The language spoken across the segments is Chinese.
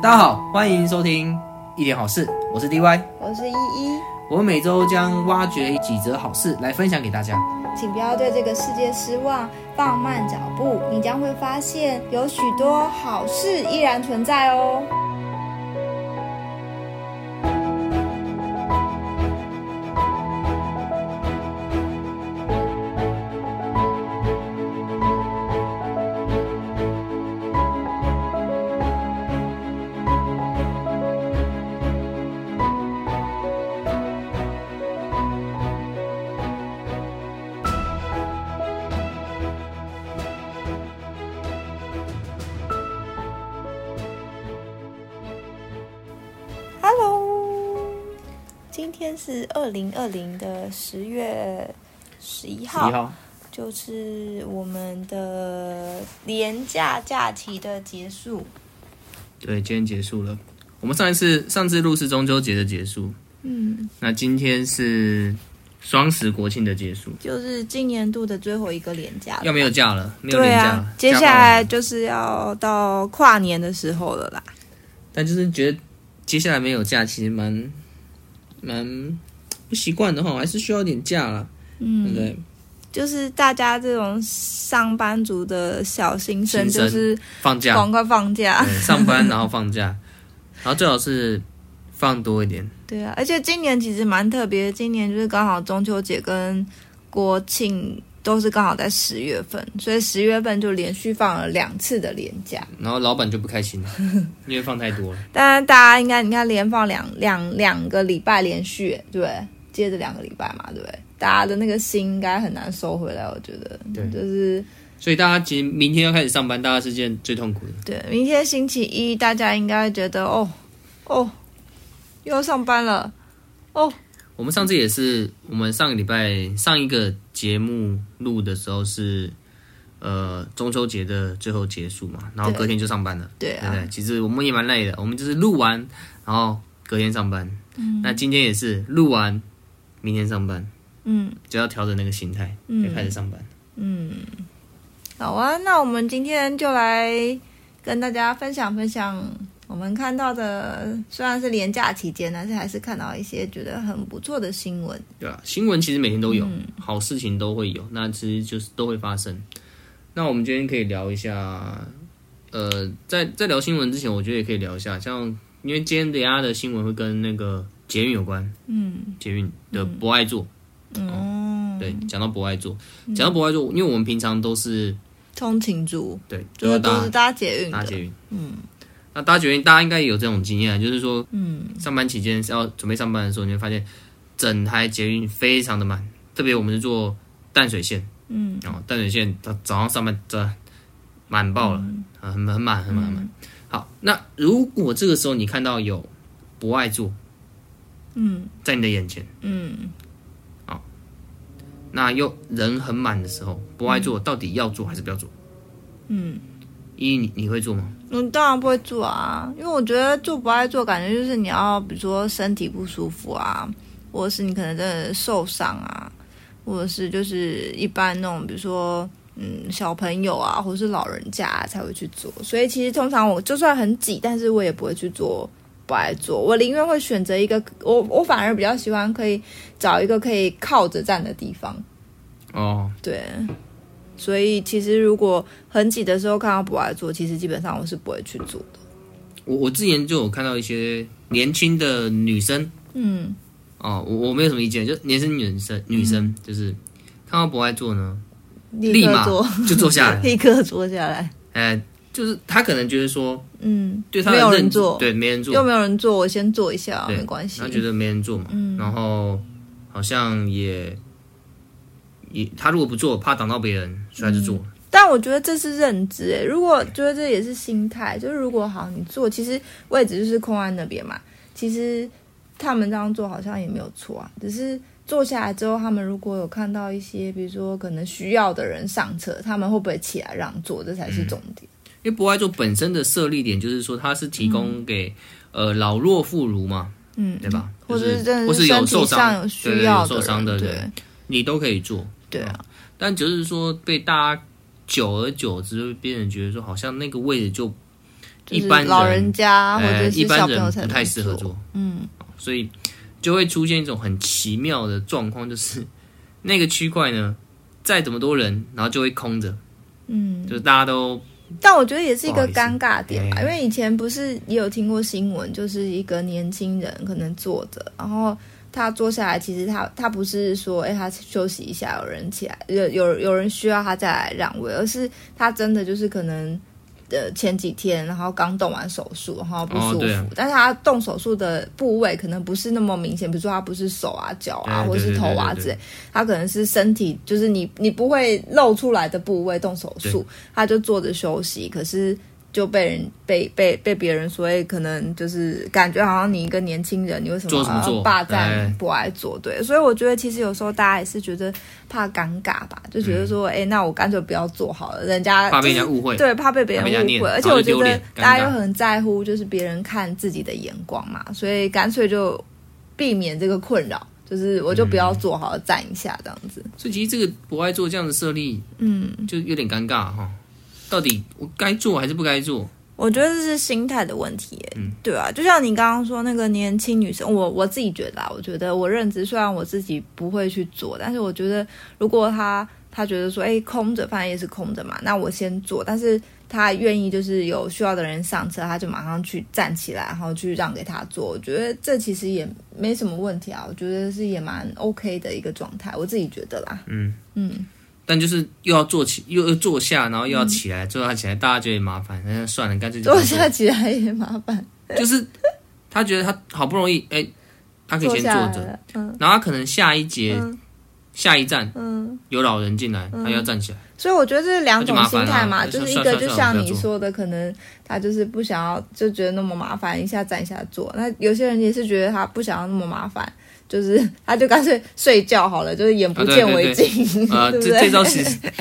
大家好，欢迎收听一点好事，我是 DY，我是依依。我们每周将挖掘几则好事来分享给大家，请不要对这个世界失望，放慢脚步，你将会发现有许多好事依然存在哦。是二零二零的十月十一号，号，就是我们的年假假期的结束。对，今天结束了。我们上一次上次录是中秋节的结束，嗯，那今天是双十国庆的结束，就是今年度的最后一个年假，要没有假了，没有年假了，啊，接下来就是要到跨年的时候了啦。但就是觉得接下来没有假，其实蛮。蛮不习惯的话，我还是需要点假啦。嗯，对不对？就是大家这种上班族的小心声，就是放假，赶快放假，上班 然后放假，然后最好是放多一点。对啊，而且今年其实蛮特别，今年就是刚好中秋节跟国庆。都是刚好在十月份，所以十月份就连续放了两次的年假，然后老板就不开心了，因为放太多了。当然，大家应该你看连放两两两个礼拜连续，对，接着两个礼拜嘛，对不对？大家的那个心应该很难收回来，我觉得。对，就是。所以大家其实明天要开始上班，大家是件最痛苦的。对，明天星期一，大家应该觉得哦哦，又要上班了，哦。我们上次也是，我们上个礼拜上一个节目录的时候是，呃，中秋节的最后结束嘛，然后隔天就上班了。对，对啊，对，其实我们也蛮累的，我们就是录完，然后隔天上班。嗯，那今天也是录完，明天上班。嗯，就要调整那个心态，就开始上班。嗯，好啊，那我们今天就来跟大家分享分享。我们看到的虽然是连假期间，但是还是看到一些觉得很不错的新闻。对啊，新闻其实每天都有，嗯、好事情都会有，那其实就是都会发生。那我们今天可以聊一下，呃，在在聊新闻之前，我觉得也可以聊一下，像因为今天大家的新闻会跟那个捷运有关，嗯，捷运的不爱座，嗯，哦、对，讲到不爱座，讲到不爱座，因为我们平常都是通勤族，对，就是都是搭捷运，搭捷运，嗯。那大家觉得大家应该也有这种经验，就是说，嗯，上班期间要准备上班的时候，你会发现整台捷运非常的满，特别我们是坐淡水线，嗯，哦，淡水线它早上上班这满爆了，很很满很满很满。好，那如果这个时候你看到有不爱坐，嗯，在你的眼前，嗯，好，那又人很满的时候，不爱坐到底要做还是不要做？嗯。一你你会做吗？嗯，当然不会做啊，因为我觉得做不爱做，感觉就是你要比如说身体不舒服啊，或者是你可能真的受伤啊，或者是就是一般那种比如说嗯小朋友啊，或者是老人家、啊、才会去做。所以其实通常我就算很挤，但是我也不会去做不爱做，我宁愿会选择一个我我反而比较喜欢可以找一个可以靠着站的地方。哦，对。所以其实如果很挤的时候看到不爱坐，其实基本上我是不会去做的。我我之前就有看到一些年轻的女生，嗯，哦，我我没有什么意见，就年轻女生女生、嗯、就是看到不爱坐呢，立马就坐下来，立刻坐下来。哎，就是他可能觉得说，嗯，对他没有人坐，对，没人坐，又没有人坐，我先坐一下，没关系。他觉得没人坐嘛，嗯，然后好像也。你他如果不做，怕挡到别人，所以还是做、嗯。但我觉得这是认知诶，如果觉得这也是心态，就是如果好你做，其实位置就是空安那边嘛。其实他们这样做好像也没有错啊，只是坐下来之后，他们如果有看到一些，比如说可能需要的人上车，他们会不会起来让座？这才是重点。嗯、因为博爱座本身的设立点就是说，它是提供给、嗯、呃老弱妇孺嘛，嗯，对吧？或者是真的是有受伤有需要的受伤的人，你都可以坐。对啊，但就是说被大家久而久之会变成觉得说，好像那个位置就一般老人家或者是一般小朋友人不太适合坐，嗯，所以就会出现一种很奇妙的状况，就是那个区块呢，再怎么多人，然后就会空着，嗯，就是大家都。但我觉得也是一个尴尬点吧，因为以前不是也有听过新闻，就是一个年轻人可能坐着，然后他坐下来，其实他他不是说，哎，他休息一下，有人起来，有有有人需要他再来让位，而是他真的就是可能。的前几天，然后刚动完手术，然后不舒服，哦啊、但是他动手术的部位可能不是那么明显，比如说他不是手啊、脚啊，或者是头啊之类，他可能是身体，就是你你不会露出来的部位动手术，他就坐着休息，可是。就被人被被被别人所以，可能就是感觉好像你一个年轻人，你为什么要霸占不爱做？对，所以我觉得其实有时候大家也是觉得怕尴尬吧，就觉得说，哎、嗯，那我干脆不要做好了，人家、就是、怕被人家误会，对，怕被别人误会，而且我觉得大家又很在乎，就是别人看自己的眼光嘛，所以干脆就避免这个困扰，就是我就不要做好了，站一下这样子。所以其实这个不爱做这样的设立，嗯，就有点尴尬哈。到底我该做还是不该做？我觉得这是心态的问题，嗯，对啊，就像你刚刚说那个年轻女生，我我自己觉得啊，我觉得我认知，虽然我自己不会去做，但是我觉得如果她她觉得说，哎，空着，反正也是空着嘛，那我先做，但是她愿意就是有需要的人上车，她就马上去站起来，然后去让给他做，我觉得这其实也没什么问题啊，我觉得是也蛮 OK 的一个状态，我自己觉得啦，嗯嗯。但就是又要坐起，又要坐下，然后又要起来，坐下起来，大家觉得麻烦，那算了，干脆就坐下起来也麻烦。就是他觉得他好不容易，哎，他可以先坐着，嗯，然后他可能下一节、下一站，嗯，有老人进来，他要站起来。所以我觉得这是两种心态嘛，就是一个就像你说的，可能他就是不想要，就觉得那么麻烦，一下站一下坐。那有些人也是觉得他不想要那么麻烦。就是，他就干脆睡觉好了，就是眼不见为净，啊，对，不对？这这招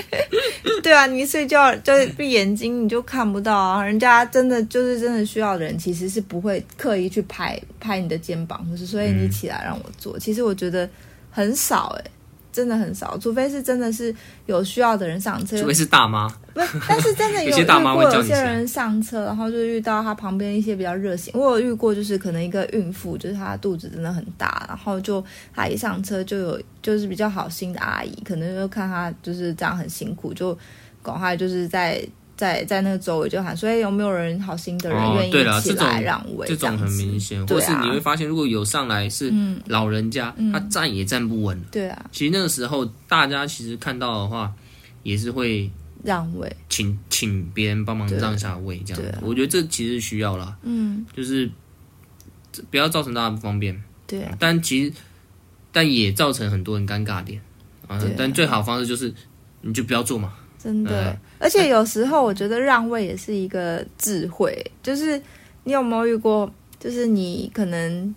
对啊，你睡觉就闭眼睛，你就看不到啊。人家真的就是真的需要的人，其实是不会刻意去拍拍你的肩膀，或是所以你起来让我做。嗯、其实我觉得很少哎、欸。真的很少，除非是真的是有需要的人上车，除非是大妈，不，但是真的有，有些大妈会有些人上车，然后就遇到他旁边一些比较热心。我有遇过，就是可能一个孕妇，就是她肚子真的很大，然后就她一上车就有就是比较好心的阿姨，可能就看她就是这样很辛苦，就赶快就是在。在在那个周围就喊，所以有没有人好心的人愿意起来让位？这种很明显，或是你会发现，如果有上来是老人家，他站也站不稳。对啊，其实那个时候大家其实看到的话，也是会让位，请请别人帮忙让下位这样。我觉得这其实需要啦，嗯，就是不要造成大家不方便。对，但其实但也造成很多人尴尬点啊。但最好的方式就是你就不要做嘛。真的，而且有时候我觉得让位也是一个智慧。就是你有没有遇过？就是你可能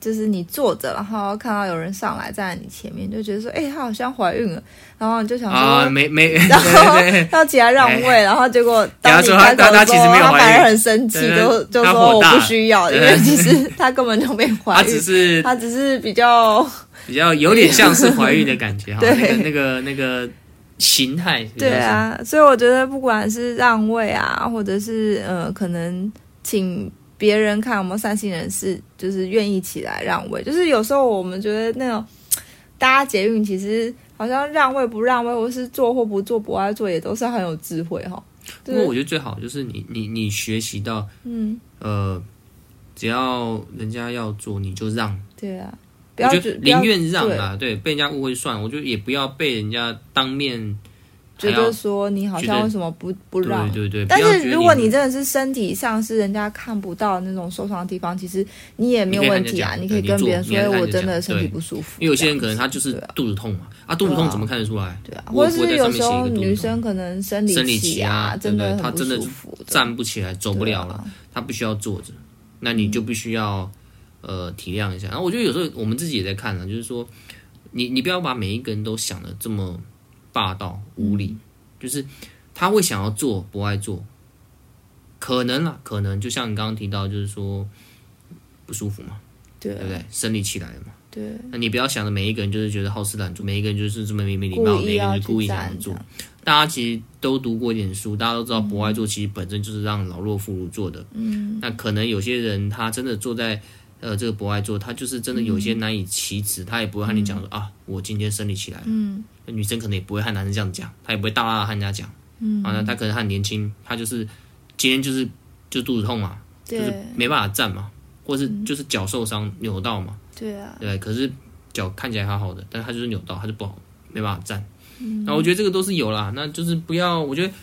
就是你坐着，然后看到有人上来站在你前面，就觉得说：“哎，她好像怀孕了。”然后你就想说：“没没。”然后要起来让位，然后结果当你开口的时候，他反而很生气，就就说：“我不需要，因为其实他根本就没怀孕，他只是他只是比较比较有点像是怀孕的感觉。”对，那个那个。形态对啊，所以我觉得不管是让位啊，或者是呃，可能请别人看有没有善心人士，就是愿意起来让位。就是有时候我们觉得那种 大家捷运其实好像让位不让位，或是做或不做不爱做，也都是很有智慧哈。不过我觉得最好就是你你你学习到，嗯呃，只要人家要做你就让。对啊。我觉得宁愿让啊，对，被人家误会算，我觉得也不要被人家当面觉得说你好像为什么不不让，对对对。但是如果你真的是身体上是人家看不到那种受伤的地方，其实你也没有问题啊，你可以跟别人说，我真的身体不舒服。因为有些人可能他就是肚子痛嘛，啊，肚子痛怎么看得出来？对啊，或者是有时候女生可能生理期啊，真的她真的站不起来，走不了了，她必须要坐着，那你就必须要。呃，体谅一下。然后我觉得有时候我们自己也在看呢，就是说，你你不要把每一个人都想的这么霸道无理，就是他会想要做不爱做，可能啦，可能就像你刚刚提到，就是说不舒服嘛，对，对不对？生理期来了嘛，对。那你不要想着每一个人就是觉得好吃懒做，每一个人就是这么没没礼貌，每一个人就故意想要做。大家其实都读过一点书，大家都知道不爱做其实本身就是让老弱妇孺做的。嗯，那可能有些人他真的坐在呃这个不爱做，他就是真的有些难以启齿，他也不会和你讲说、嗯、啊，我今天生理起来了。嗯，女生可能也不会和男生这样讲，他也不会大大的和人家讲。嗯，啊，那他可能很年轻，他就是今天就是就肚子痛嘛，就是没办法站嘛，或是就是脚受伤扭到嘛。对啊，对，可是脚看起来好好的，但是他就是扭到，他就不好，没办法站。嗯，那我觉得这个都是有啦，那就是不要，我觉得，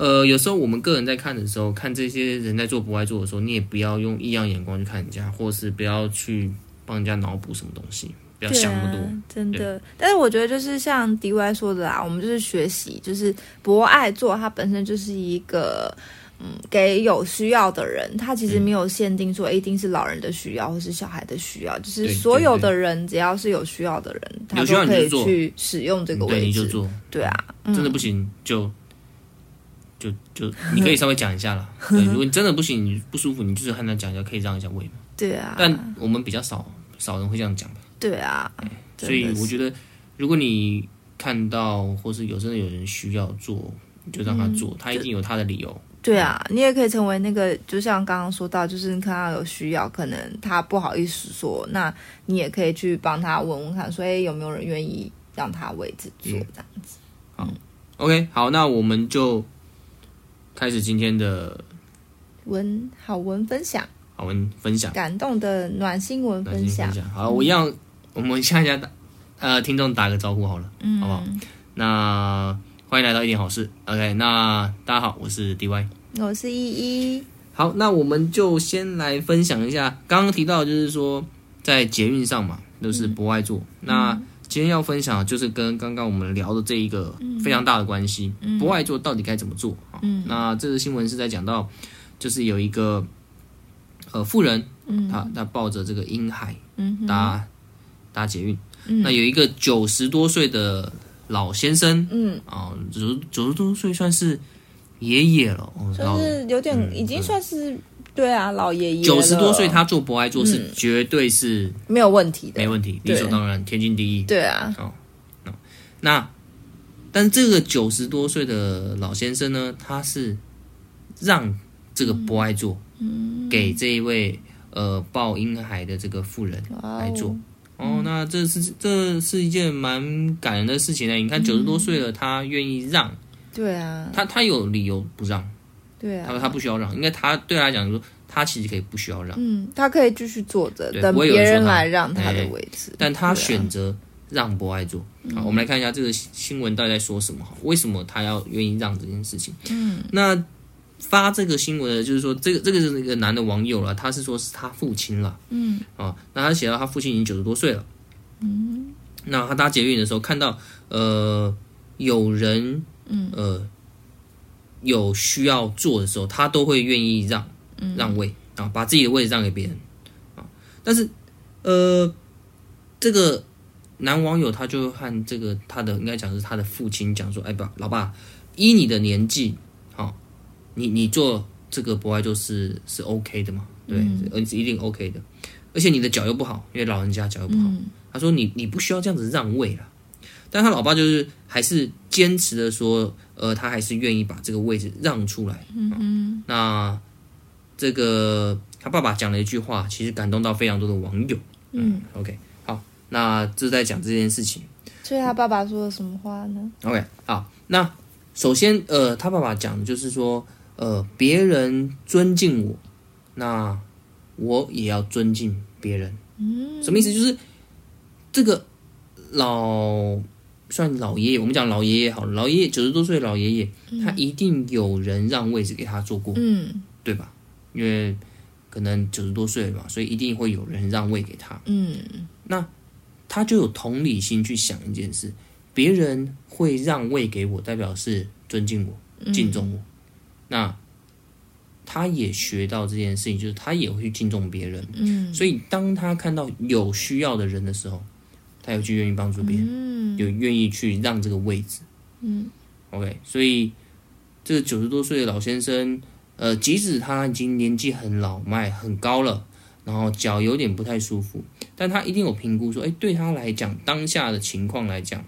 呃，有时候我们个人在看的时候，看这些人在做博爱做的时候，你也不要用异样眼光去看人家，或是不要去帮人家脑补什么东西，不要想那么多，啊、真的。但是我觉得就是像 DY 说的啊，我们就是学习，就是博爱做它本身就是一个。嗯，给有需要的人，他其实没有限定说一定是老人的需要或是小孩的需要，就是所有的人只要是有需要的人，他都可以去使用这个位置。对，你就做。对啊，真的不行就就就你可以稍微讲一下啦。对，如果你真的不行，你不舒服，你就是和他讲一下，可以让一下位嘛。对啊。但我们比较少少人会这样讲。对啊。所以我觉得，如果你看到或是有真的有人需要做，你就让他做，他一定有他的理由。对啊，你也可以成为那个，就像刚刚说到，就是你看到有需要，可能他不好意思说，那你也可以去帮他问问看，所以有没有人愿意让他位置做这样子。好，OK，好，那我们就开始今天的文好文分享，好文分享，感动的暖心文分享。好，我一样，我们向大家呃听众打个招呼好了，嗯，好不好？那。欢迎来到一点好事，OK，那大家好，我是 DY，我是依依。好，那我们就先来分享一下，刚刚提到就是说在捷运上嘛，都是不爱坐。嗯、那今天要分享就是跟刚刚我们聊的这一个非常大的关系，嗯、博爱做到底该怎么做？嗯，那这个新闻是在讲到，就是有一个呃富人，嗯，他他抱着这个婴孩，嗯，搭搭捷运，嗯、那有一个九十多岁的。老先生，嗯，啊，九九十多岁算是爷爷了，算是有点，嗯、已经算是对啊，老爷爷。九十多岁他做博爱做是绝对是、嗯、没有问题的，没问题，理所当然，天经地义。对啊，哦，那但这个九十多岁的老先生呢，他是让这个博爱座给这一位呃抱婴孩的这个妇人来做。哦，那这是这是一件蛮感人的事情呢。你看九十多岁了，他愿意让，对啊，他他有理由不让，对啊，他说他不需要让，因为他对他来讲说，他其实可以不需要让，嗯，他可以继续坐着等别人来让他的位置，但他选择让博爱座。好，我们来看一下这个新闻到底在说什么？为什么他要愿意让这件事情？嗯，那。发这个新闻的，就是说这个这个是一个男的网友了，他是说是他父亲了，嗯，啊，那他写到他父亲已经九十多岁了，嗯，那他搭捷运的时候看到呃有人，嗯，呃有需要做的时候，他都会愿意让让位啊，把自己的位置让给别人啊，但是呃这个男网友他就和这个他的应该讲是他的父亲讲说，哎不，老爸，依你的年纪。好你你做这个博爱就是是 OK 的嘛？对，嗯，是一定 OK 的。而且你的脚又不好，因为老人家脚又不好。嗯，他说你你不需要这样子让位了。但他老爸就是还是坚持的说，呃，他还是愿意把这个位置让出来。嗯，嗯，那这个他爸爸讲了一句话，其实感动到非常多的网友。嗯，嗯，OK，好，那这是在讲这件事情。所以他爸爸说了什么话呢？OK，好，那首先，呃，他爸爸讲的就是说。呃，别人尊敬我，那我也要尊敬别人。嗯，什么意思？就是这个老算老爷爷，我们讲老爷爷好了，老爷爷九十多岁的老爷爷，嗯、他一定有人让位置给他坐过，嗯，对吧？因为可能九十多岁了嘛，所以一定会有人让位给他。嗯，那他就有同理心去想一件事：别人会让位给我，代表是尊敬我、敬重我。嗯那他也学到这件事情，就是他也会去敬重别人。嗯，所以当他看到有需要的人的时候，他又去愿意帮助别人，嗯，有愿意去让这个位置。嗯，OK，所以这个九十多岁的老先生，呃，即使他已经年纪很老迈、很高了，然后脚有点不太舒服，但他一定有评估说，哎，对他来讲，当下的情况来讲，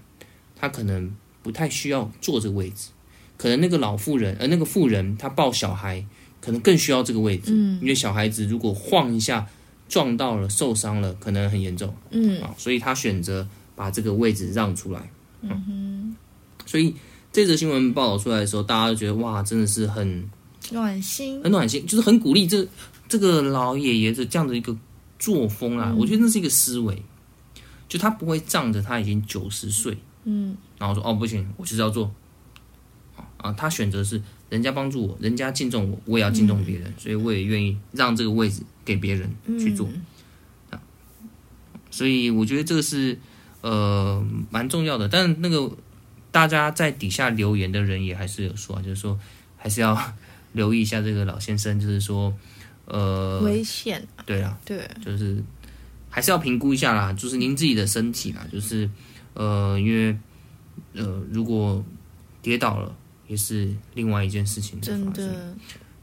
他可能不太需要坐这个位置，可能那个老妇人，而、呃、那个妇人她抱小孩，可能更需要这个位置，嗯，因为小孩子如果晃一下撞到了受伤了，可能很严重，嗯。啊，所以他选择把这个位置让出来，嗯哼，所以这则新闻报道出来的时候，大家都觉得哇，真的是很暖心，很暖心，就是很鼓励。这这个老爷爷的这样的一个作风啊，嗯、我觉得那是一个思维，就他不会仗着他已经九十岁。嗯，然后说哦不行，我就是要做，啊，他选择是人家帮助我，人家敬重我，我也要敬重别人，嗯、所以我也愿意让这个位置给别人去做，嗯、所以我觉得这个是呃蛮重要的。但那个大家在底下留言的人也还是有说，就是说还是要留意一下这个老先生，就是说呃危险，对啊，对，就是还是要评估一下啦，就是您自己的身体啦，就是。呃，因为呃，如果跌倒了，也是另外一件事情的发生。真。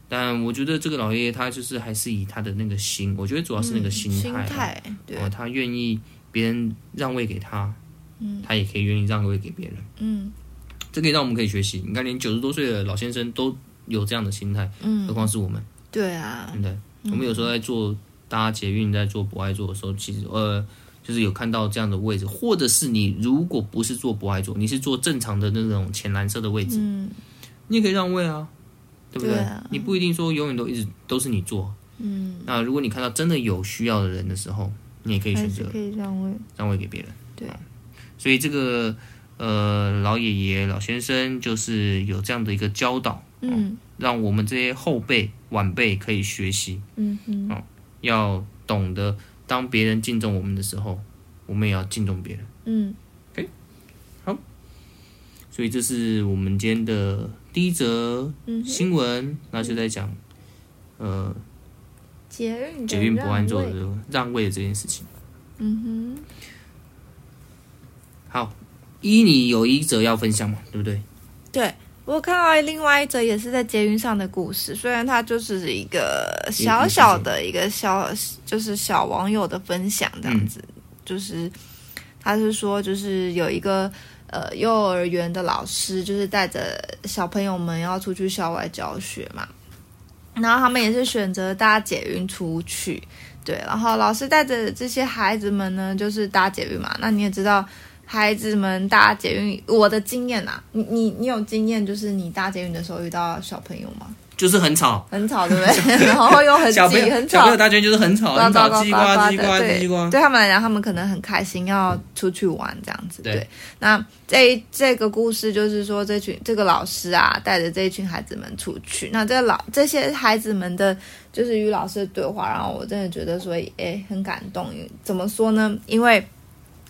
但我觉得这个老爷爷他就是还是以他的那个心，我觉得主要是那个心态。嗯、心态。对。呃、他愿意别人让位给他，嗯，他也可以愿意让位给别人。嗯。这可以让我们可以学习。你看，连九十多岁的老先生都有这样的心态，嗯，何况是我们？对啊。对？我们有时候在做搭捷运，在做不爱做的时候，其实呃。就是有看到这样的位置，或者是你如果不是坐博爱座，你是坐正常的那种浅蓝色的位置，嗯，你也可以让位啊，对不对？对啊，你不一定说永远都一直都是你坐，嗯。那如果你看到真的有需要的人的时候，你也可以选择可以让位，让位给别人。对，所以这个呃老爷爷老先生就是有这样的一个教导，嗯，让我们这些后辈晚辈可以学习，嗯嗯，哦，要懂得。当别人敬重我们的时候，我们也要敬重别人。嗯，OK，好。所以这是我们今天的第一则新闻，嗯、那就在讲呃捷运捷运不按座的让位的这件事情。嗯哼，好，依你有一则要分享嘛，对不对？对。我看到另外一则也是在捷运上的故事，虽然它就是一个小小的一个小，就是小网友的分享这样子，嗯、就是他是说，就是有一个呃幼儿园的老师，就是带着小朋友们要出去校外教学嘛，然后他们也是选择搭捷运出去，对，然后老师带着这些孩子们呢，就是搭捷运嘛，那你也知道。孩子们搭捷运，我的经验啊，你你你有经验，就是你搭捷运的时候遇到小朋友吗？就是很吵，很吵，对不对？然后又很挤，很吵。小朋友搭捷运就是很吵，很吵，叽呱叽呱叽呱。对他们来讲，他们可能很开心，要出去玩这样子。对，那这这个故事就是说，这群这个老师啊，带着这一群孩子们出去。那这个老这些孩子们的，就是与老师的对话，然后我真的觉得说，哎，很感动。怎么说呢？因为。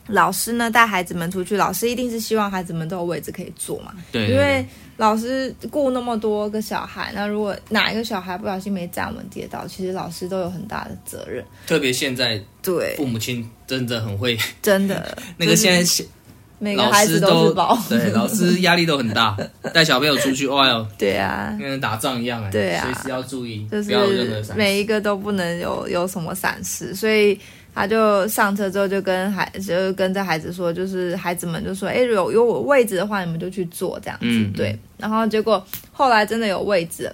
老师呢，带孩子们出去，老师一定是希望孩子们都有位置可以坐嘛。对，因为老师顾那么多个小孩，那如果哪一个小孩不小心没站稳跌倒，其实老师都有很大的责任。特别现在，对父母亲真的很会，真的 那个现在每个孩子都是宝，对老师压力都很大，带小朋友出去，哦哟，对啊，跟打仗一样哎，对啊，随时要注意，就是每一个都不能有有什么闪失，所以。他就上车之后就跟孩就跟这孩子说，就是孩子们就说，哎，有有我位置的话，你们就去坐这样子，嗯、对。然后结果后来真的有位置，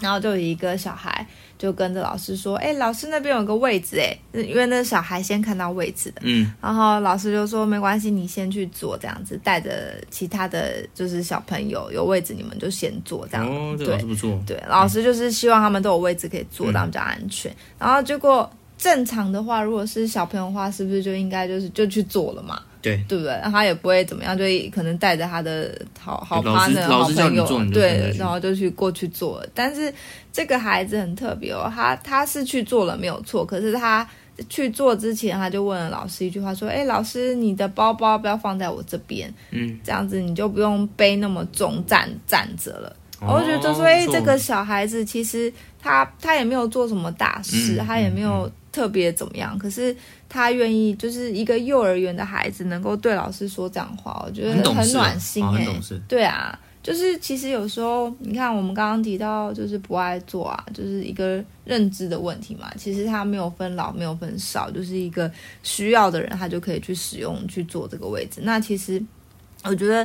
然后就有一个小孩就跟着老师说，哎，老师那边有个位置，哎，因为那小孩先看到位置的，嗯。然后老师就说没关系，你先去坐这样子，带着其他的就是小朋友有位置，你们就先坐这样。哦，这个不错。对，老师就是希望他们都有位置可以坐，这样比较安全。嗯、然后结果。正常的话，如果是小朋友的话，是不是就应该就是就去做了嘛？对，对不对？然后他也不会怎么样，就可能带着他的好好 partner 好朋友，对，然后就去过去做了。但是这个孩子很特别哦，他他是去做了没有错，可是他去做之前，他就问了老师一句话，说：“哎，老师，你的包包不要放在我这边，嗯，这样子你就不用背那么重，站站着了。”我就觉得说，哎，这个小孩子其实他他也没有做什么大事，他也没有。特别怎么样？可是他愿意，就是一个幼儿园的孩子能够对老师说这样话，我觉得很暖心哎。对啊，就是其实有时候你看，我们刚刚提到就是不爱做啊，就是一个认知的问题嘛。其实他没有分老，没有分少，就是一个需要的人，他就可以去使用去做这个位置。那其实我觉得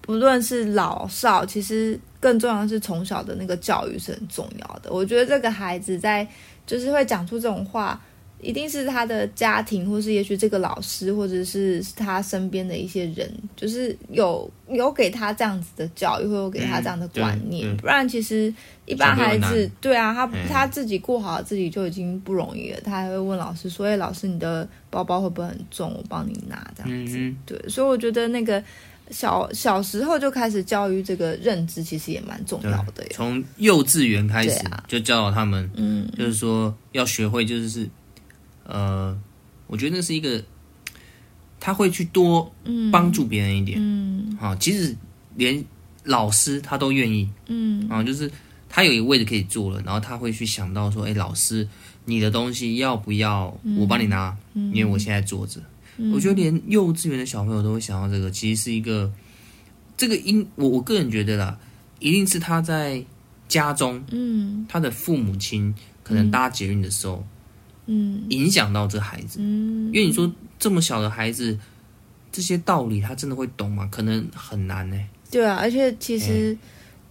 不论是老少，其实更重要的是从小的那个教育是很重要的。我觉得这个孩子在就是会讲出这种话。一定是他的家庭，或是也许这个老师，或者是他身边的一些人，就是有有给他这样子的教育，或有给他这样的观念。嗯、不然，其实一般孩子，对啊，他他自己过好自己就已经不容易了。他还会问老师说：“哎，老师，你的包包会不会很重？我帮你拿。”这样子。嗯、对，所以我觉得那个小小时候就开始教育这个认知，其实也蛮重要的。从幼稚园开始就教导他们，嗯，就是说要学会，就是。呃，我觉得那是一个，他会去多帮助别人一点，嗯，啊，其实连老师他都愿意，嗯，啊，就是他有一个位置可以坐了，然后他会去想到说，哎，老师，你的东西要不要我帮你拿？因为我现在坐着，我觉得连幼稚园的小朋友都会想到这个，其实是一个，这个因我我个人觉得啦，一定是他在家中，嗯，他的父母亲可能搭捷运的时候。嗯，影响到这孩子，嗯，因为你说这么小的孩子，这些道理他真的会懂吗？可能很难呢。对啊，而且其实，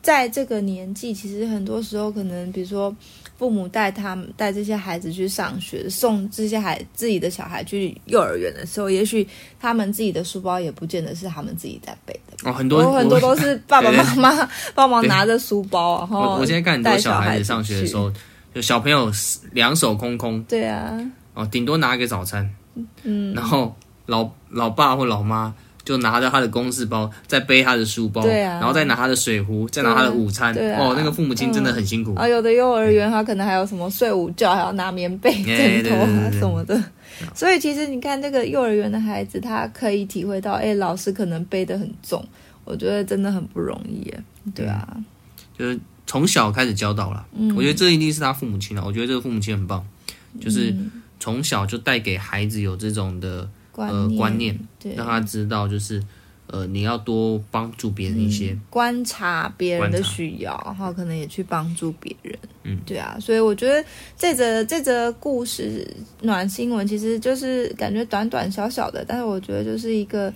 在这个年纪，其实很多时候可能，比如说父母带他们带这些孩子去上学，送这些孩自己的小孩去幼儿园的时候，也许他们自己的书包也不见得是他们自己在背的。哦，很多很多都是 爸爸妈妈帮忙拿着书包，然后我我现在看很多小孩子上学的时候。就小朋友两手空空，对啊，哦，顶多拿一个早餐，嗯，然后老老爸或老妈就拿着他的公事包，再背他的书包，对啊，然后再拿他的水壶，再拿他的午餐，对啊，哦，那个父母亲真的很辛苦。啊。有的幼儿园他可能还有什么睡午觉，还要拿棉被、枕头啊什么的，所以其实你看这个幼儿园的孩子，他可以体会到，哎，老师可能背得很重，我觉得真的很不容易，对啊，就是。从小开始教导了，嗯，我觉得这一定是他父母亲了。我觉得这个父母亲很棒，就是从小就带给孩子有这种的呃观念，对，让他知道就是呃你要多帮助别人一些，观察别人的需要，然后可能也去帮助别人，嗯，对啊。所以我觉得这则这则故事暖新闻其实就是感觉短短小小的，但是我觉得就是一个。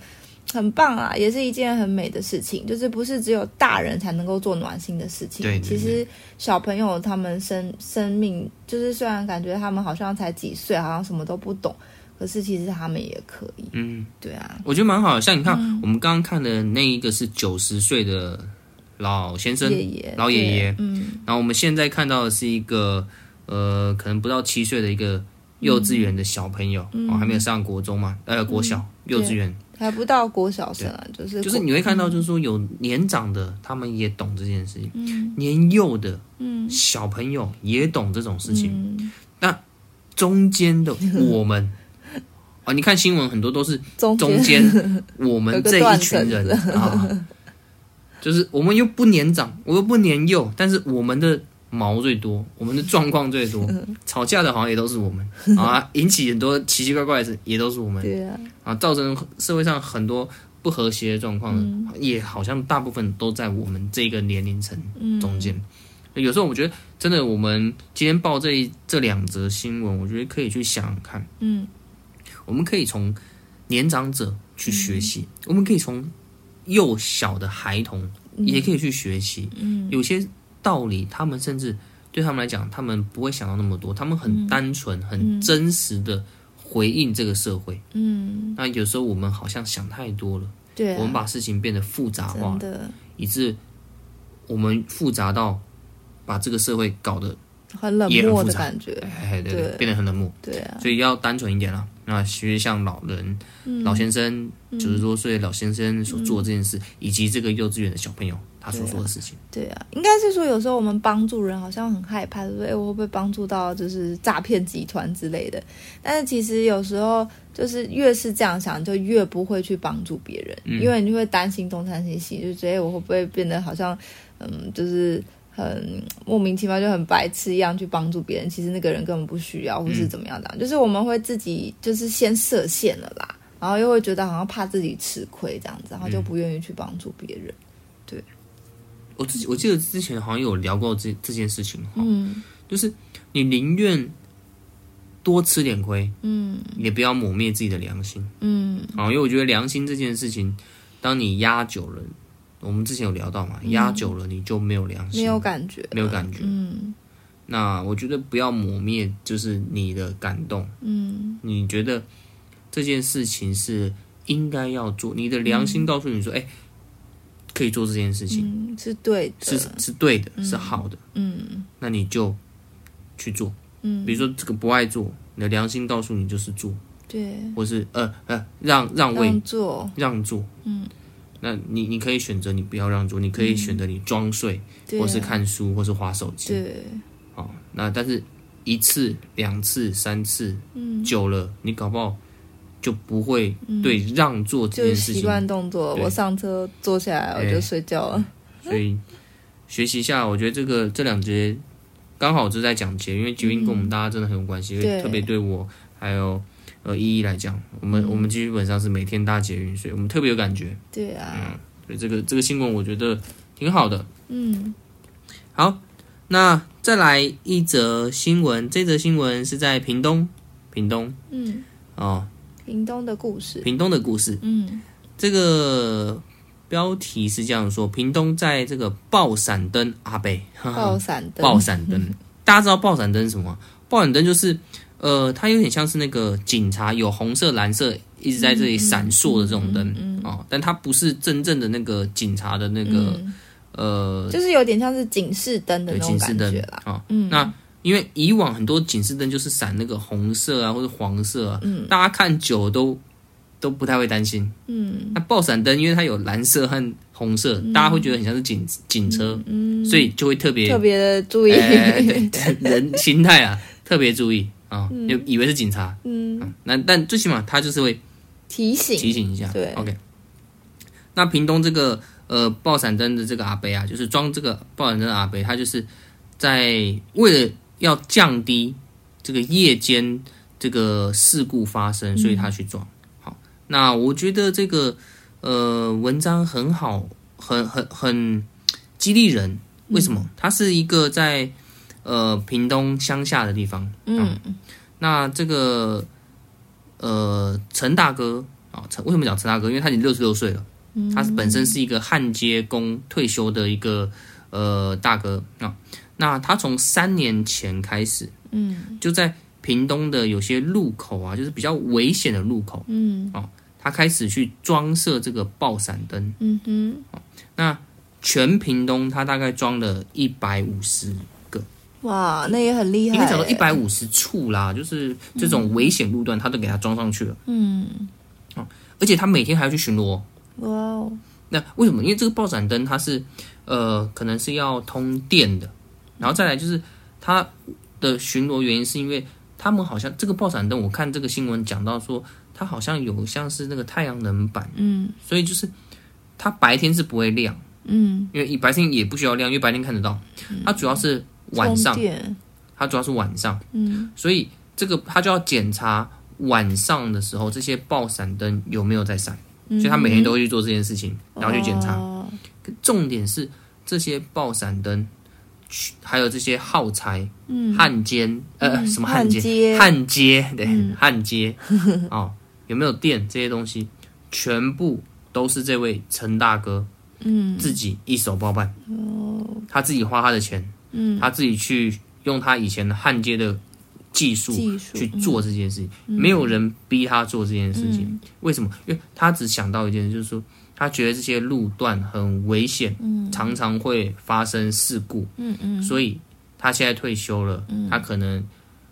很棒啊，也是一件很美的事情。就是不是只有大人才能够做暖心的事情。对，对，对，其实小朋友他们生生命，就是虽然感觉他们好像才几岁，好像什么都不懂，可是其实他们也可以。嗯，对啊，我觉得蛮好的。像你看，嗯、我们刚刚看的那一个是九十岁的老先生，爷爷老爷爷。嗯，然后我们现在看到的是一个呃，可能不到七岁的一个幼稚园的小朋友，嗯、哦，还没有上国中嘛？呃，国小、嗯、幼稚园。还不到国小生啊，就是就是你会看到，就是说有年长的，他们也懂这件事情；嗯、年幼的，嗯，小朋友也懂这种事情。嗯、那中间的 我们啊，你看新闻很多都是中间 我们这一群人啊，就是我们又不年长，我又不年幼，但是我们的。毛最多，我们的状况最多，吵架的好像也都是我们。啊，引起很多奇奇怪怪的事也都是我们，对啊，啊，造成社会上很多不和谐的状况，嗯、也好像大部分都在我们这个年龄层中间。嗯、有时候我觉得，真的，我们今天报这一这两则新闻，我觉得可以去想想看，嗯，我们可以从年长者去学习，嗯、我们可以从幼小的孩童也可以去学习，嗯，有些。道理，他们甚至对他们来讲，他们不会想到那么多，他们很单纯、嗯、很真实的回应这个社会。嗯，那有时候我们好像想太多了，对、啊，我们把事情变得复杂化，了以致我们复杂到把这个社会搞得很冷漠的感觉，哎，对对，对。变得很冷漠，对啊，所以要单纯一点了。那其实像老人、嗯、老先生，九十多岁的老先生所做这件事，嗯、以及这个幼稚园的小朋友。他所做的事情，对啊，应该是说有时候我们帮助人好像很害怕，说哎，我会不会帮助到就是诈骗集团之类的？但是其实有时候就是越是这样想，就越不会去帮助别人，嗯、因为你就会担心东担心西，就觉得我会不会变得好像嗯，就是很莫名其妙就很白痴一样去帮助别人？其实那个人根本不需要，或是怎么样的？嗯、就是我们会自己就是先设限了啦，然后又会觉得好像怕自己吃亏这样子，然后就不愿意去帮助别人，对。我自己我记得之前好像有聊过这这件事情哈，嗯，就是你宁愿多吃点亏，嗯，也不要抹灭自己的良心，嗯，啊，因为我觉得良心这件事情，当你压久了，我们之前有聊到嘛，压久了你就没有良心，没有感觉，没有感觉。嗯，那我觉得不要磨灭，就是你的感动。嗯，你觉得这件事情是应该要做，你的良心告诉你说，哎、嗯，可以做这件事情，嗯、是对的，是是对的，是好的。嗯，那你就去做。嗯，比如说这个不爱做，你的良心告诉你就是做。对，或是呃呃让让位让座让座，嗯，那你你可以选择你不要让座，你可以选择你装睡，嗯、或是看书，或是划手机，对，哦，那但是一次两次三次，嗯，久了你搞不好就不会对让座这件事情习惯动作。我上车坐下来我就睡觉了，欸、所以学习一下，我觉得这个这两节刚好就在讲捷运，因为捷运跟我们大家真的很有关系，特别对我还有。呃，一一来讲，我们、嗯、我们基本上是每天搭捷运，所以我们特别有感觉。对啊，嗯，所以这个这个新闻我觉得挺好的。嗯，好，那再来一则新闻，这则新闻是在屏东，屏东，嗯，哦，屏东的故事，屏东的故事，嗯，这个标题是这样说：屏东在这个爆闪灯阿伯，爆闪灯，爆闪灯，大家知道爆闪灯是什么？爆闪灯就是。呃，它有点像是那个警察，有红色、蓝色一直在这里闪烁的这种灯、嗯嗯嗯、哦，但它不是真正的那个警察的那个、嗯、呃，就是有点像是警示灯的那种感觉啦。啊、哦，嗯，那因为以往很多警示灯就是闪那个红色啊或者黄色啊，嗯，大家看久了都都不太会担心，嗯，那爆闪灯因为它有蓝色和红色，嗯、大家会觉得很像是警警车，嗯，所以就会特别特别的注意、人 心态啊，特别注意。啊，就以为是警察，嗯，那但最起码他就是会提醒提醒一下，对，OK。那屏东这个呃爆闪灯的这个阿伯啊，就是装这个爆闪灯的阿伯，他就是在为了要降低这个夜间这个事故发生，所以他去装。嗯、好，那我觉得这个呃文章很好，很很很激励人。为什么？嗯、他是一个在。呃，屏东乡下的地方，嗯，那这个呃，陈大哥啊，陈为什么讲陈大哥？因为他已经六十六岁了，嗯，他本身是一个焊接工退休的一个呃大哥。啊。那他从三年前开始，嗯，就在屏东的有些路口啊，就是比较危险的路口，嗯，哦，他开始去装设这个爆闪灯，嗯哼，那全屏东他大概装了一百五十。哇，那也很厉害。应该讲到一百五十处啦，就是这种危险路段，他都给他装上去了。嗯，而且他每天还要去巡逻。哇哦，那为什么？因为这个爆闪灯它是呃，可能是要通电的，然后再来就是它的巡逻原因是因为他们好像这个爆闪灯，我看这个新闻讲到说，它好像有像是那个太阳能板，嗯，所以就是它白天是不会亮，嗯，因为白天也不需要亮，因为白天看得到，它主要是。晚上，它主要是晚上，嗯，所以这个他就要检查晚上的时候这些爆闪灯有没有在闪，嗯、所以他每天都会去做这件事情，然后去检查。哦、重点是这些爆闪灯，还有这些耗材、焊接、嗯，呃，什么焊接？焊接，对，焊接，哦，有没有电？这些东西全部都是这位陈大哥，嗯，自己一手包办，哦，他自己花他的钱。嗯，他自己去用他以前的焊接的技术去做这件事情，嗯、没有人逼他做这件事情。嗯、为什么？因为他只想到一件事，就是说他觉得这些路段很危险，嗯、常常会发生事故。嗯嗯，所以他现在退休了，嗯、他可能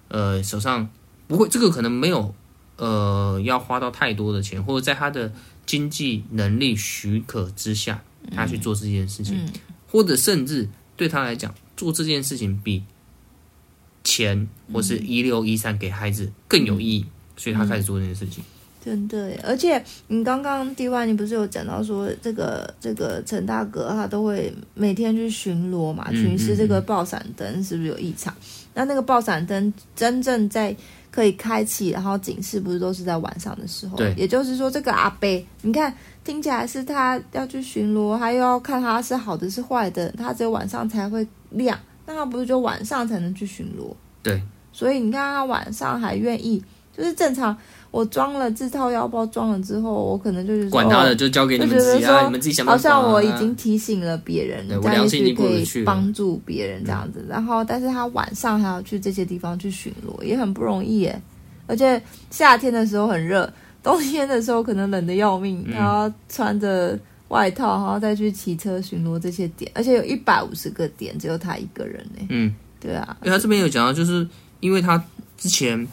呃手上不会这个可能没有呃要花到太多的钱，或者在他的经济能力许可之下，他去做这件事情，或者甚至对他来讲。做这件事情比钱或是一六一三给孩子更有意义，嗯、所以他开始做这件事情。真的，而且你刚刚 DY 你不是有讲到说，这个这个陈大哥他都会每天去巡逻嘛，巡视这个爆闪灯是不是有异常？那那个爆闪灯真正在可以开启，然后警示不是都是在晚上的时候？对，也就是说这个阿贝，你看。听起来是他要去巡逻，他又要看他是好的是坏的，他只有晚上才会亮，那他不是就晚上才能去巡逻？对，所以你看他晚上还愿意就是正常。我装了这套腰包，装了之后，我可能就是管他的，就交给你们自己啊，你们自己想办法。好像我已经提醒了别人，这样去可以帮助别人这样子。然后，但是他晚上还要去这些地方去巡逻，也很不容易耶。而且夏天的时候很热，冬天的时候可能冷的要命，他要穿着外套，然后再去骑车巡逻这些点，而且有一百五十个点，只有他一个人呢。嗯，对啊。因为他这边有讲到，就是因为他之前。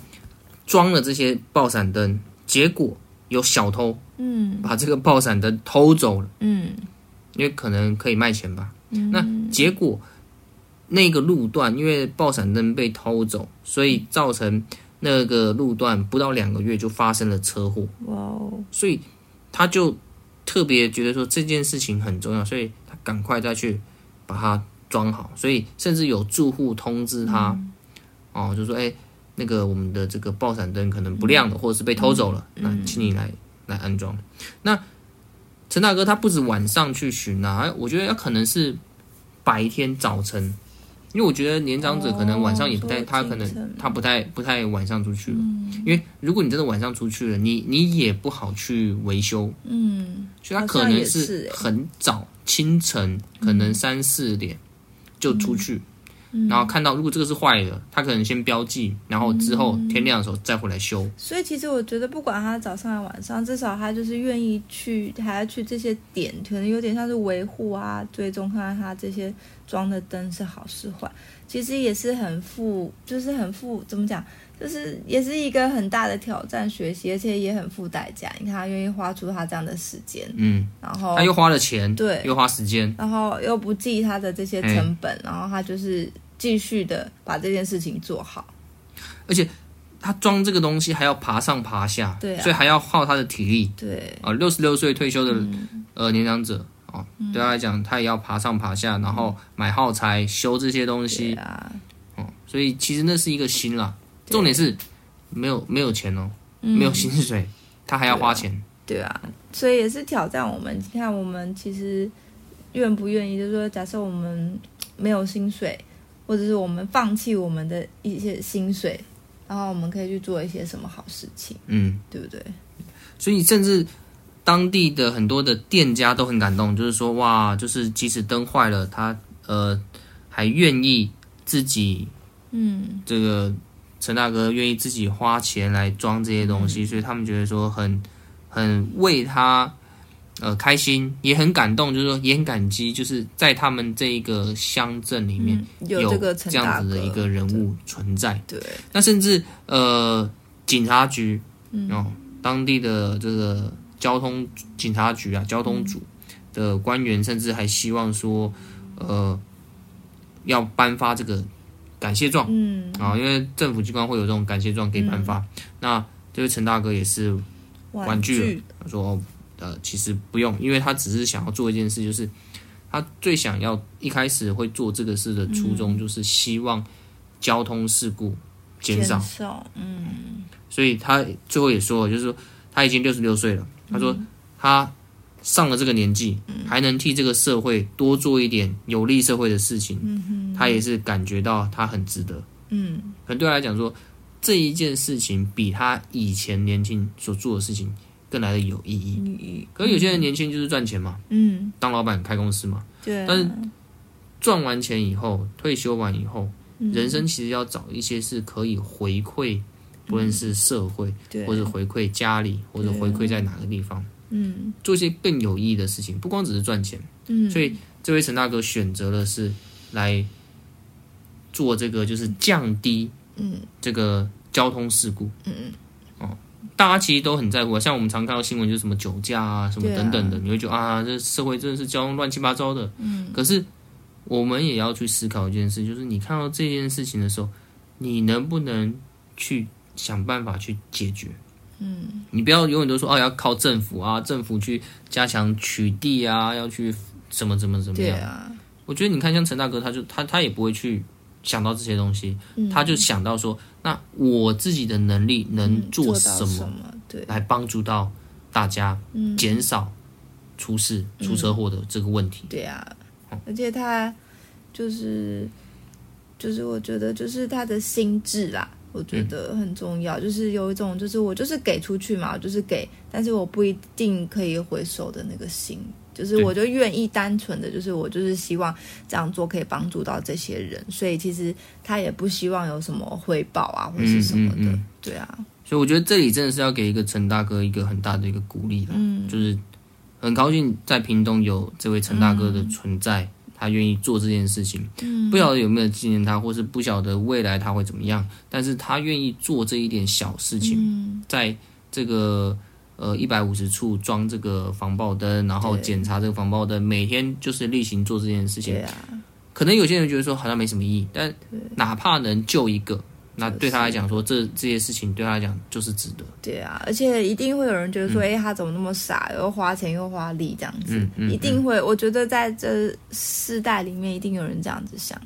装了这些爆闪灯，结果有小偷，嗯，把这个爆闪灯偷走了，嗯，因为可能可以卖钱吧，嗯，那结果那个路段因为爆闪灯被偷走，所以造成那个路段不到两个月就发生了车祸，哇哦，所以他就特别觉得说这件事情很重要，所以他赶快再去把它装好，所以甚至有住户通知他，嗯、哦，就说哎。那个我们的这个爆闪灯可能不亮了，或者是被偷走了，那请你来来安装。那陈大哥他不止晚上去巡啊，我觉得他可能是白天早晨，因为我觉得年长者可能晚上也不太，他可能他不太不太晚上出去了，因为如果你真的晚上出去了，你你也不好去维修，嗯，所以他可能是很早清晨，可能三四点就出去。然后看到，如果这个是坏的，他可能先标记，然后之后天亮的时候再回来修。所以其实我觉得，不管他早上还是晚上，至少他就是愿意去，还要去这些点，可能有点像是维护啊，追踪看看他这些装的灯是好是坏。其实也是很负，就是很负，怎么讲，就是也是一个很大的挑战，学习，而且也很付代价。你看他愿意花出他这样的时间，嗯，然后他又花了钱，对，又花时间，然后又不计他的这些成本，然后他就是。继续的把这件事情做好，而且他装这个东西还要爬上爬下，对、啊，所以还要耗他的体力。对啊，六十六岁退休的、嗯、呃年长者啊，对他来讲，他也要爬上爬下，然后买耗材修这些东西啊，哦，所以其实那是一个心啦。重点是没有没有钱哦，没有薪水，他还要花钱。对啊，对啊，所以也是挑战我们。你看，我们其实愿不愿意？就是说，假设我们没有薪水。或者是我们放弃我们的一些薪水，然后我们可以去做一些什么好事情，嗯，对不对？所以甚至当地的很多的店家都很感动，就是说哇，就是即使灯坏了，他呃还愿意自己，嗯，这个陈大哥愿意自己花钱来装这些东西，嗯，所以他们觉得说很很为他。呃，开心也很感动，就是说也很感激，就是在他们这一个乡镇里面有这样子的一个人物存在。对，那甚至呃，警察局哦，当地的这个交通警察局啊，交通组的官员，甚至还希望说，呃，要颁发这个感谢状。嗯啊，因为政府机关会有这种感谢状给颁发。嗯、那这位陈大哥也是婉拒了，他说。呃，其实不用，因为他只是想要做一件事，就是他最想要一开始会做这个事的初衷，就是希望交通事故减少。减少，嗯，所以他最后也说了，就是说他已经六十六岁了，他说他上了这个年纪，还能替这个社会多做一点有利社会的事情，他也是感觉到他很值得。嗯，可能对他来讲说，这一件事情比他以前年轻所做的事情。更来的有意义。嗯、可是有些人年轻就是赚钱嘛，嗯，当老板开公司嘛，对、啊。但是赚完钱以后，退休完以后，嗯、人生其实要找一些是可以回馈，不论是社会，嗯、或者回馈家里，或者回馈在哪个地方，嗯，做一些更有意义的事情，不光只是赚钱。嗯，所以这位陈大哥选择的是来做这个，就是降低，嗯，这个交通事故，嗯嗯。哦大家其实都很在乎，像我们常看到新闻，就是什么酒驾啊，什么等等的，啊、你会觉得啊，这社会真的是交通乱七八糟的。嗯，可是我们也要去思考一件事，就是你看到这件事情的时候，你能不能去想办法去解决？嗯，你不要永远都说哦、啊，要靠政府啊，政府去加强取缔啊，要去怎么怎么怎么样？对啊，我觉得你看像陈大哥，他就他他也不会去。想到这些东西，嗯、他就想到说：“那我自己的能力能做什么？对，来帮助到大家，减少出事、嗯、出车祸的这个问题。”对啊，而且他就是就是，我觉得就是他的心智啦，我觉得很重要，嗯、就是有一种就是我就是给出去嘛，就是给，但是我不一定可以回收的那个心，就是我就愿意单纯的，就是我就是希望这样做可以帮助到这些人，所以其实他也不希望有什么回报啊，或是什么的，嗯嗯嗯对啊。所以我觉得这里真的是要给一个陈大哥一个很大的一个鼓励了，嗯，就是很高兴在屏东有这位陈大哥的存在。嗯他愿意做这件事情，不晓得有没有纪念他，或是不晓得未来他会怎么样，但是他愿意做这一点小事情，在这个呃一百五十处装这个防爆灯，然后检查这个防爆灯，每天就是例行做这件事情。可能有些人觉得说好像没什么意义，但哪怕能救一个。那对他来讲说，这这些事情对他来讲就是值得。对啊，而且一定会有人觉得说，哎、嗯，他怎么那么傻，又花钱又花力这样子。嗯嗯、一定会，我觉得在这世代里面，一定有人这样子想。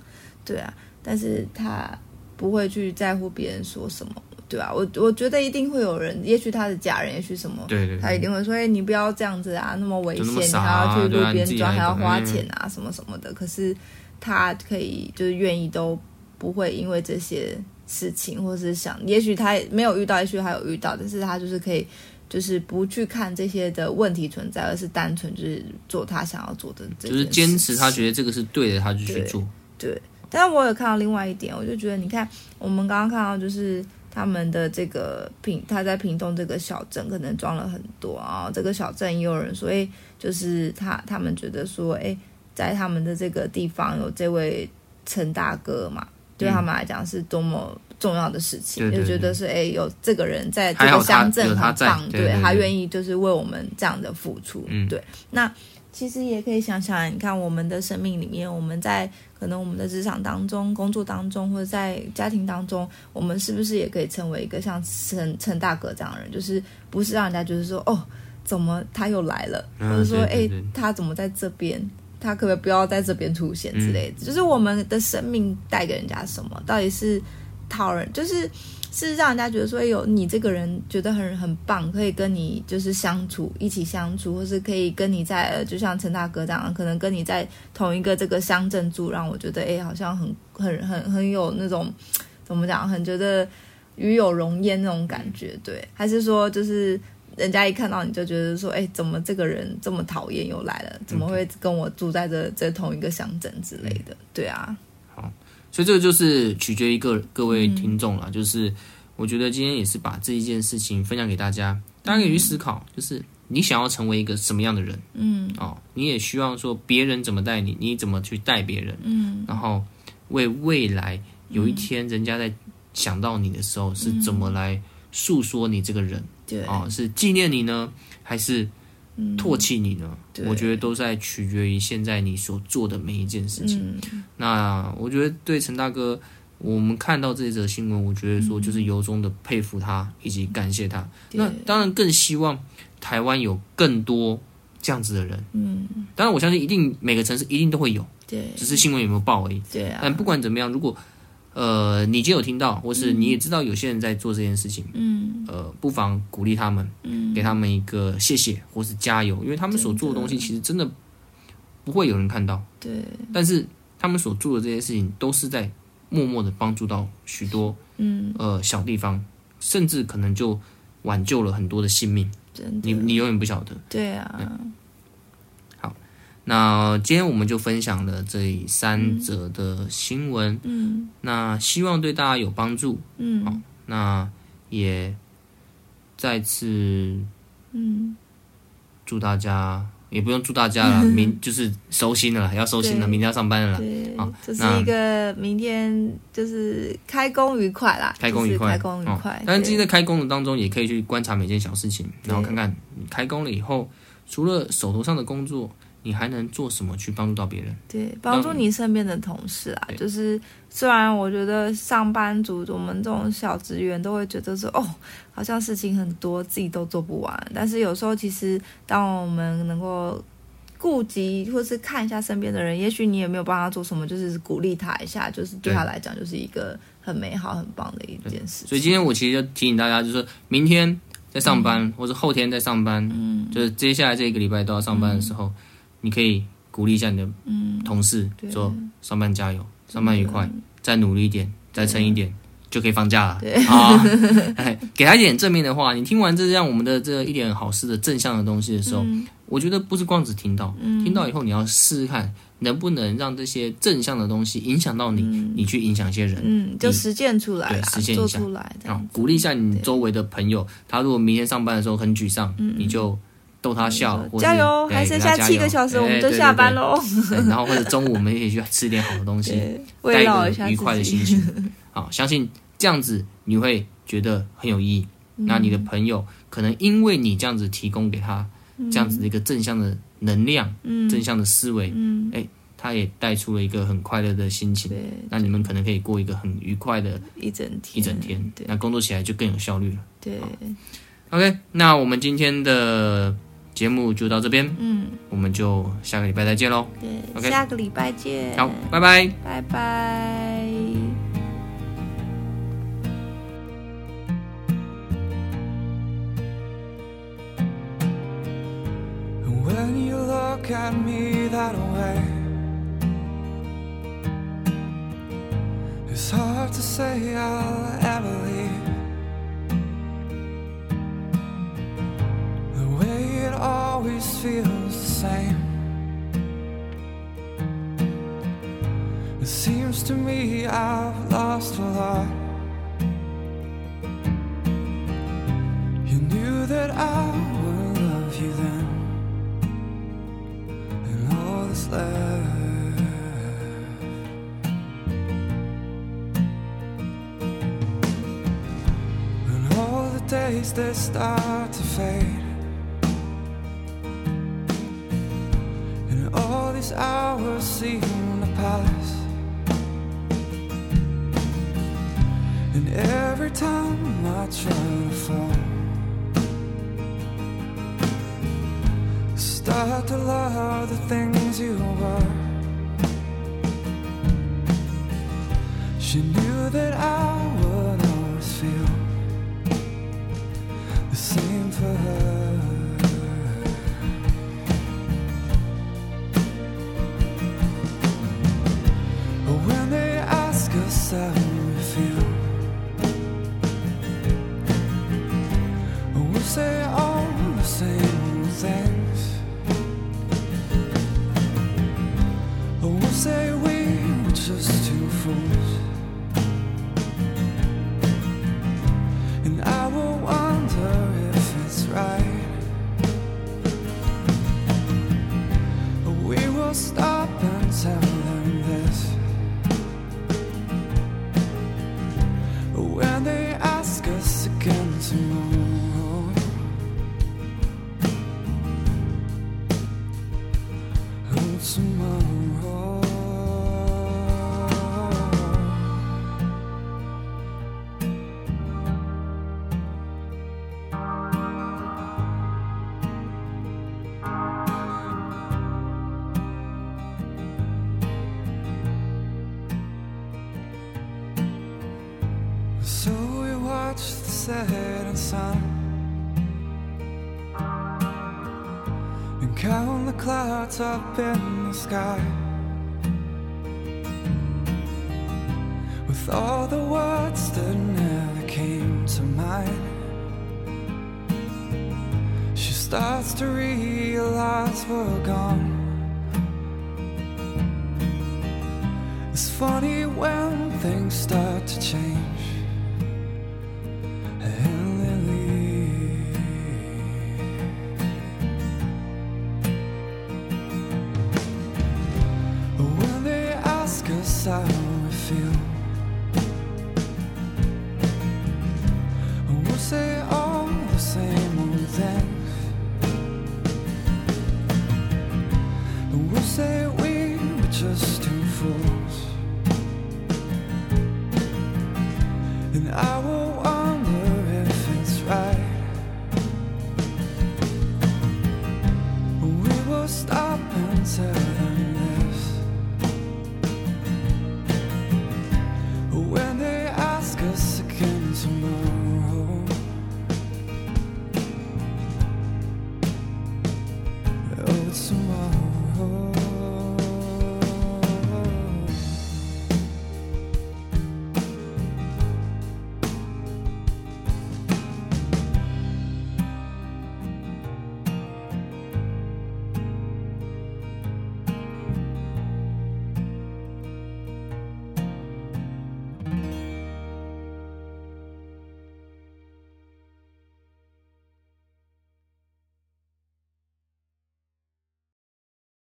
对啊，但是他不会去在乎别人说什么，对啊，我我觉得一定会有人，也许他的家人，也许什么，对对对，他一定会说，哎，你不要这样子啊，那么危险，啊、你还要去路边装，还要花钱啊，什么什么的。可是他可以，就是愿意都不会因为这些。事情，或是想，也许他没有遇到，也许他有遇到，但是他就是可以，就是不去看这些的问题存在，而是单纯就是做他想要做的，就是坚持他觉得这个是对的，他就去做。对，对，但是我有看到另外一点，我就觉得，你看我们刚刚看到，就是他们的这个屏，他在屏东这个小镇可能装了很多啊，这个小镇也有人说，哎，就是他他们觉得说，哎，在他们的这个地方有这位陈大哥嘛。对他们来讲是多么重要的事情，嗯、就觉得是哎，有这个人在这个乡镇很棒，对，他愿意就是为我们这样的付出，嗯、对。那其实也可以想想，你看我们的生命里面，我们在可能我们的职场当中、工作当中，或者在家庭当中，我们是不是也可以成为一个像陈陈大哥这样的人？就是不是让人家觉得说哦，怎么他又来了，或者说哎，他怎么在这边？他可不可以不要在这边出现之类的？嗯、就是我们的生命带给人家什么？到底是讨人，就是是让人家觉得说，有你这个人觉得很很棒，可以跟你就是相处，一起相处，或是可以跟你在，就像陈大哥这样，可能跟你在同一个这个乡镇住，让我觉得哎，好像很很很很有那种怎么讲，很觉得与有荣焉那种感觉，对？还是说就是？人家一看到你就觉得说，哎，怎么这个人这么讨厌又来了？怎么会跟我住在这这同一个乡镇之类的？对啊，好，所以这个就是取决于各各位听众了。嗯、就是我觉得今天也是把这一件事情分享给大家，大家可以去思考，就是你想要成为一个什么样的人？嗯，哦，你也希望说别人怎么待你，你怎么去带别人？嗯，然后为未来有一天人家在想到你的时候是怎么来诉说你这个人？对啊，是纪念你呢，还是唾弃你呢？嗯、我觉得都在取决于现在你所做的每一件事情。嗯、那我觉得对陈大哥，我们看到这则新闻，我觉得说就是由衷的佩服他以及感谢他。对那当然更希望台湾有更多这样子的人。嗯，当然我相信一定每个城市一定都会有。对，只是新闻有没有报而已。对啊。但不管怎么样，如果呃，你今天有听到，或是你也知道有些人在做这件事情，嗯，呃，不妨鼓励他们，嗯，给他们一个谢谢或是加油，因为他们所做的东西其实真的不会有人看到，对，但是他们所做的这些事情都是在默默的帮助到许多，嗯，呃，小地方，甚至可能就挽救了很多的性命，真的，你你永远不晓得，对啊。对那今天我们就分享了这三则的新闻，嗯，嗯，那希望对大家有帮助，嗯，好，那也再次，嗯，祝大家也不用祝大家了，嗯、明就是收心了，要收心了，明天要上班了，对，好，这是一个明天就是开工愉快啦，开工愉快，开工愉快。但是今天在开工的当中，也可以去观察每件小事情，然后看看你开工了以后，除了手头上的工作。你还能做什么去帮助到别人？对，帮助你身边的同事啊。就是虽然我觉得上班族，我们这种小职员都会觉得说，哦，好像事情很多，自己都做不完。但是有时候，其实当我们能够顾及或是看一下身边的人，也许你也没有帮他做什么，就是鼓励他一下，就是对他来讲，就是一个很美好、很棒的一件事。所以今天我其实就提醒大家，就是明天在上班，嗯、或者后天在上班，嗯，就是接下来这一个礼拜都要上班的时候。嗯你可以鼓励一下你的同事，说上班加油，上班愉快，再努力一点，再撑一点，就可以放假了。啊，哎，给他一点正面的话。你听完这样我们的这一点好事的正向的东西的时候，嗯、我觉得不是光只听到，嗯、听到以后你要试试看能不能让这些正向的东西影响到你，嗯、你去影响一些人，嗯，就实践出来，对，实践一下，出来，然后鼓励一下你周围的朋友。他如果明天上班的时候很沮丧，嗯、你就。逗他笑，加油！还剩下七个小时，我们就下班喽。然后或者中午我们一起去吃点好的东西，带一个愉快的心情。好，相信这样子你会觉得很有意义。那你的朋友可能因为你这样子提供给他这样子的一个正向的能量、正向的思维，哎，他也带出了一个很快乐的心情。那你们可能可以过一个很愉快的一整天，一整天。那工作起来就更有效率了。对，OK，那我们今天的。节目就到这边，嗯，我们就下个礼拜再见喽。对，OK，下个礼拜见。好，拜拜，拜拜。same. It seems to me I've lost a lot. You knew that I would love you then, and all that's left. All the days that start to fade.